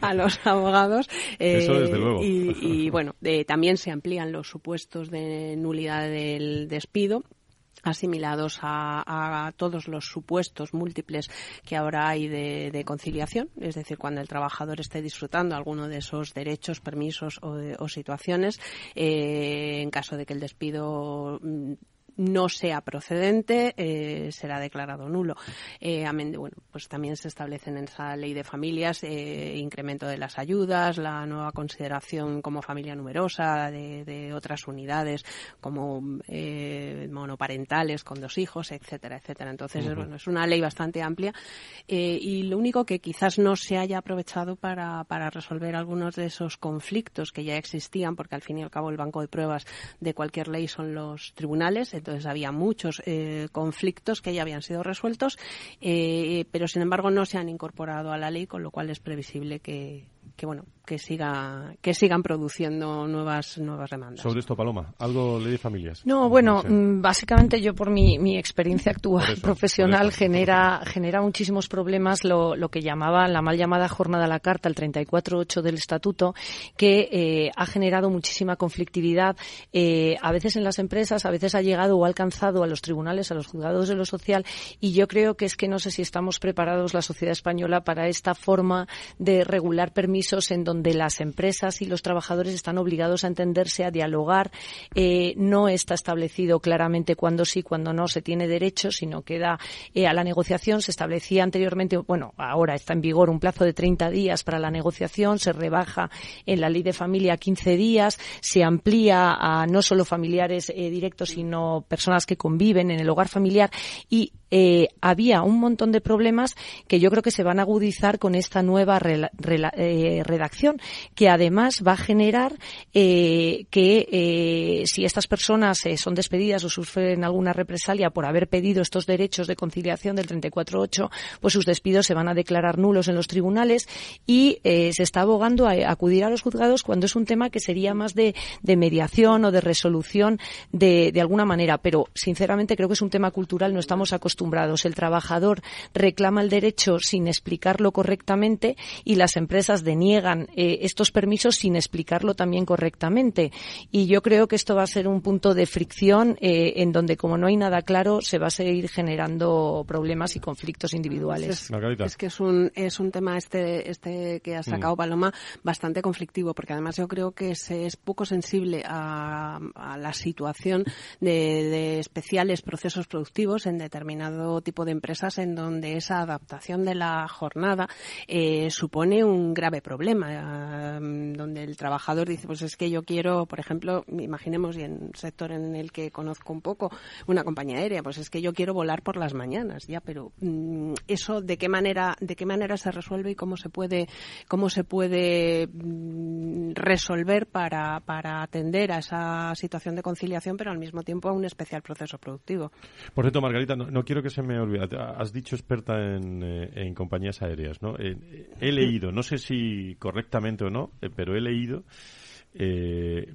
a, los abogados. y, bueno, también se amplían los supuestos de nulidad del despido asimilados a, todos los supuestos múltiples que ahora hay de, conciliación, es decir, cuando el trabajador esté disfrutando alguno de esos derechos, permisos o, situaciones, eh, en caso de que el despido mm, no sea procedente, eh, será declarado nulo. Eh, bueno, pues también se establecen en esa ley de familias eh, incremento de las ayudas, la nueva consideración como familia numerosa de, otras unidades como eh, monoparentales con dos hijos, etcétera, etcétera. Entonces, bueno, es una ley bastante amplia y lo único que quizás no se haya aprovechado para, para resolver algunos de esos conflictos que ya existían, porque al fin y al cabo el banco de pruebas de cualquier ley son los tribunales entonces había muchos eh, conflictos que ya habían sido resueltos, eh, pero sin embargo no se han incorporado a la ley, con lo cual es previsible que, que bueno que siga que sigan produciendo nuevas nuevas demandas. Sobre esto, Paloma, algo ley de familias. No, bueno, mm, básicamente yo por mi, mi experiencia actual profesional genera genera muchísimos problemas lo, lo que llamaban la mal llamada jornada a la carta, el 34.8 del estatuto, que eh, ha generado muchísima conflictividad eh, a veces en las empresas, a veces ha llegado o ha alcanzado a los tribunales, a los juzgados de lo social y yo creo que es que no sé si estamos preparados la sociedad española para esta forma de regular permisos en donde donde las empresas y los trabajadores están obligados a entenderse, a dialogar. Eh, no está establecido claramente cuándo sí, cuándo no se tiene derecho, sino queda eh, a la negociación. Se establecía anteriormente, bueno, ahora está en vigor un plazo de 30 días para la negociación, se rebaja en la ley de familia a 15 días, se amplía a no solo familiares eh, directos, sino personas que conviven en el hogar familiar y eh, había un montón de problemas que yo creo que se van a agudizar con esta nueva eh, redacción, que además va a generar eh, que si estas personas son despedidas o sufren alguna represalia por haber pedido estos derechos de conciliación del 34.8, pues sus despidos se van a declarar nulos en los tribunales y se está abogando a, acudir a los juzgados cuando es un tema que sería más de, mediación o de resolución de, de alguna manera. Pero, sinceramente, creo que es un tema cultural. No estamos acostumbrados el trabajador reclama el derecho sin explicarlo correctamente y las empresas deniegan eh, estos permisos sin explicarlo también correctamente. Y yo creo que esto va a ser un punto de fricción eh, en donde, como no hay nada claro, se va a seguir generando problemas y conflictos individuales. Es, que es un, es un tema este, este que ha sacado mm. Paloma bastante conflictivo, porque además yo creo que se es poco sensible a, la situación de, de especiales procesos productivos en determinados tipo de empresas en donde esa adaptación de la jornada eh, supone un grave problema, donde el trabajador dice, pues es que yo quiero, por ejemplo, imaginemos, y en un sector en el que conozco un poco, una compañía aérea, pues es que yo quiero volar por las mañanas, ya, pero mm, eso de qué manera, de qué manera se resuelve y cómo se puede, cómo se puede mm, resolver para, para atender a esa situación de conciliación, pero al mismo tiempo a un especial proceso productivo. Por cierto, Margarita, no quiero que se me olvide. Has dicho experta en, eh, compañías aéreas, ¿no? Eh, he leído, no sé si correctamente o no, eh, pero he leído eh,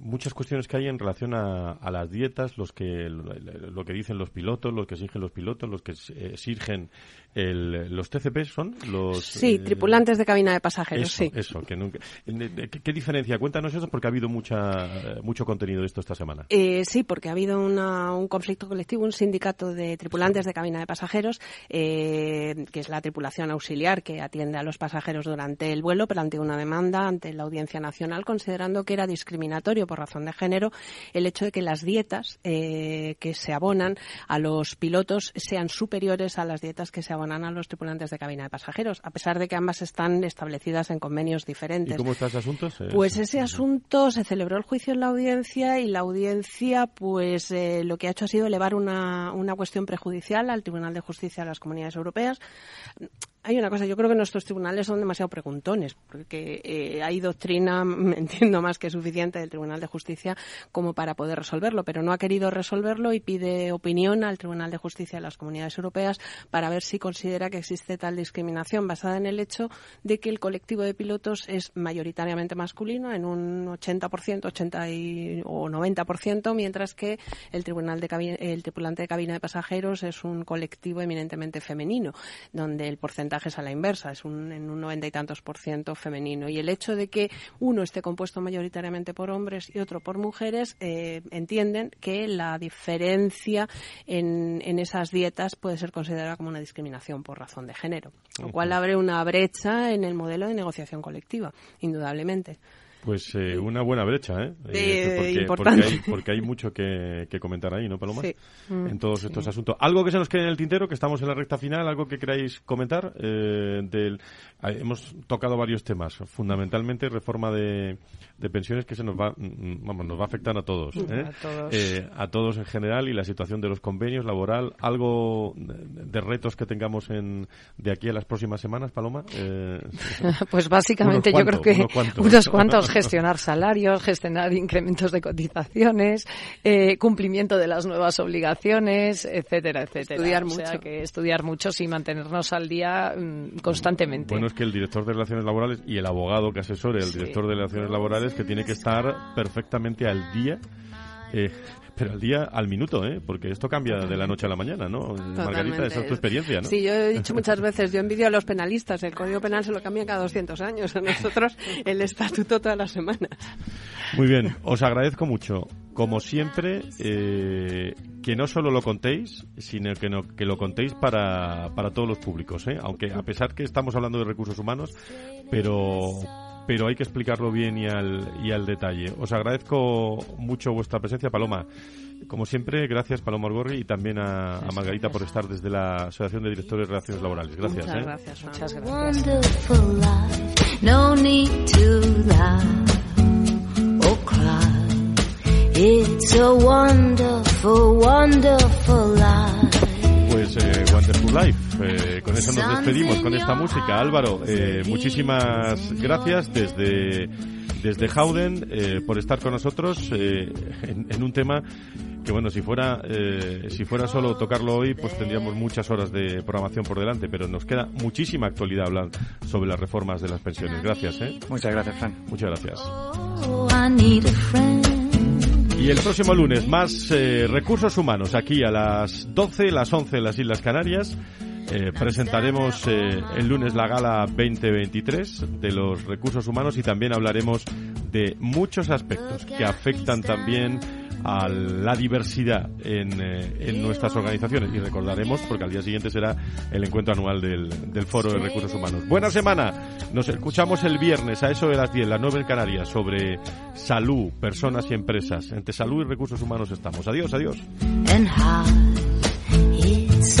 muchas cuestiones que hay en relación a, las dietas, los que lo, que dicen los pilotos, lo que exigen los pilotos, los que exigen los TCP son los sí eh, tripulantes de cabina de pasajeros sí. eso que nunca, ¿qué, diferencia cuéntanos eso porque ha habido mucha mucho contenido de esto esta semana. Eh, sí porque ha habido un conflicto colectivo un sindicato de tripulantes de cabina de pasajeros que es la tripulación auxiliar que atiende a los pasajeros durante el vuelo pero ante una demanda ante la audiencia nacional considerando que era discriminatorio por razón de género el hecho de que las dietas eh, que se abonan a los pilotos sean superiores a las dietas que se abonan a los tripulantes de cabina de pasajeros, a pesar de que ambas están establecidas en convenios diferentes. ¿Y cómo está ese asunto? Pues ese asunto se celebró el juicio en la audiencia y la audiencia pues eh, lo que ha hecho ha sido elevar una, una cuestión prejudicial al Tribunal de Justicia de las Comunidades Europeas hay una cosa, yo creo que nuestros tribunales son demasiado preguntones, porque eh, hay doctrina entiendo más que suficiente del Tribunal de Justicia como para poder resolverlo, pero no ha querido resolverlo y pide opinión al Tribunal de Justicia de las Comunidades Europeas para ver si considera que existe tal discriminación basada en el hecho de que el colectivo de pilotos es mayoritariamente masculino en un 80%, 80 o 90%, mientras que el tribunal de el tripulante de cabina de pasajeros es un colectivo eminentemente femenino, donde el porcentaje es a la inversa, es un, en un 90 y tantos por ciento femenino. Y el hecho de que uno esté compuesto mayoritariamente por hombres y otro por mujeres, eh, entienden que la diferencia en, en esas dietas puede ser considerada como una discriminación por razón de género, lo cual abre una brecha en el modelo de negociación colectiva, indudablemente. Pues eh, una buena brecha, ¿eh? eh porque, hay, mucho que, comentar ahí, ¿no, Paloma? Sí. En todos estos asuntos. ¿Algo que se nos quede en el tintero, que estamos en la recta final? ¿Algo que queráis comentar? Eh, del, hemos tocado varios temas, fundamentalmente reforma de, pensiones que se nos va, mm, vamos, nos va a afectar a todos, ¿eh? a, todos. a todos en general y la situación de los convenios laboral. ¿Algo de, retos que tengamos en, de aquí a las próximas semanas, Paloma? pues básicamente yo creo que unos cuantos gestionar salarios, gestionar incrementos de cotizaciones, eh, cumplimiento de las nuevas obligaciones, etcétera, etcétera. Estudiar mucho. que estudiar mucho y mantenernos al día mm, constantemente. Bueno, es que el director de Relaciones Laborales y el abogado que asesore el director de Relaciones Laborales que tiene que estar perfectamente al día eh, pero al día, al minuto, ¿eh? Porque esto cambia de la noche a la mañana, ¿no? Margarita, esa es tu experiencia, ¿no? Sí, yo he dicho muchas veces, yo envidio a los penalistas, el Código Penal se lo cambia cada 200 años, a nosotros el estatuto todas las semanas. Muy bien, os agradezco mucho, como siempre, eh, que no solo lo contéis, sino que, no, que lo contéis para, para todos los públicos, ¿eh? Aunque a pesar que estamos hablando de recursos humanos, pero pero hay que explicarlo bien y al, y al detalle. Os agradezco mucho vuestra presencia, Paloma. Como siempre, gracias Paloma Orgorri y también a, Margarita por estar desde la Asociación de Directores de Relaciones Laborales. Gracias. Muchas ¿eh? gracias. Muchas gracias. Pues eh, Wonderful Life. Eh, con eso nos despedimos, con esta música. Álvaro, eh, muchísimas gracias desde, desde Howden eh, por estar con nosotros eh, en, en, un tema que, bueno, si fuera, si fuera solo tocarlo hoy, pues tendríamos muchas horas de programación por delante, pero nos queda muchísima actualidad hablar sobre las reformas de las pensiones. Gracias, ¿eh? Muchas gracias, Fran. Muchas gracias. Y el próximo lunes, más eh, recursos humanos aquí a las 12, las 11 en las Islas Canarias. Eh, presentaremos eh, el lunes la gala 2023 de los recursos humanos y también hablaremos de muchos aspectos que afectan también a la diversidad en, eh, en, nuestras organizaciones. Y recordaremos, porque al día siguiente será el encuentro anual del, del, Foro de Recursos Humanos. Buena semana. Nos escuchamos el viernes a eso de las 10, las 9 en Canarias, sobre salud, personas y empresas. Entre salud y recursos humanos estamos. Adiós, adiós. It's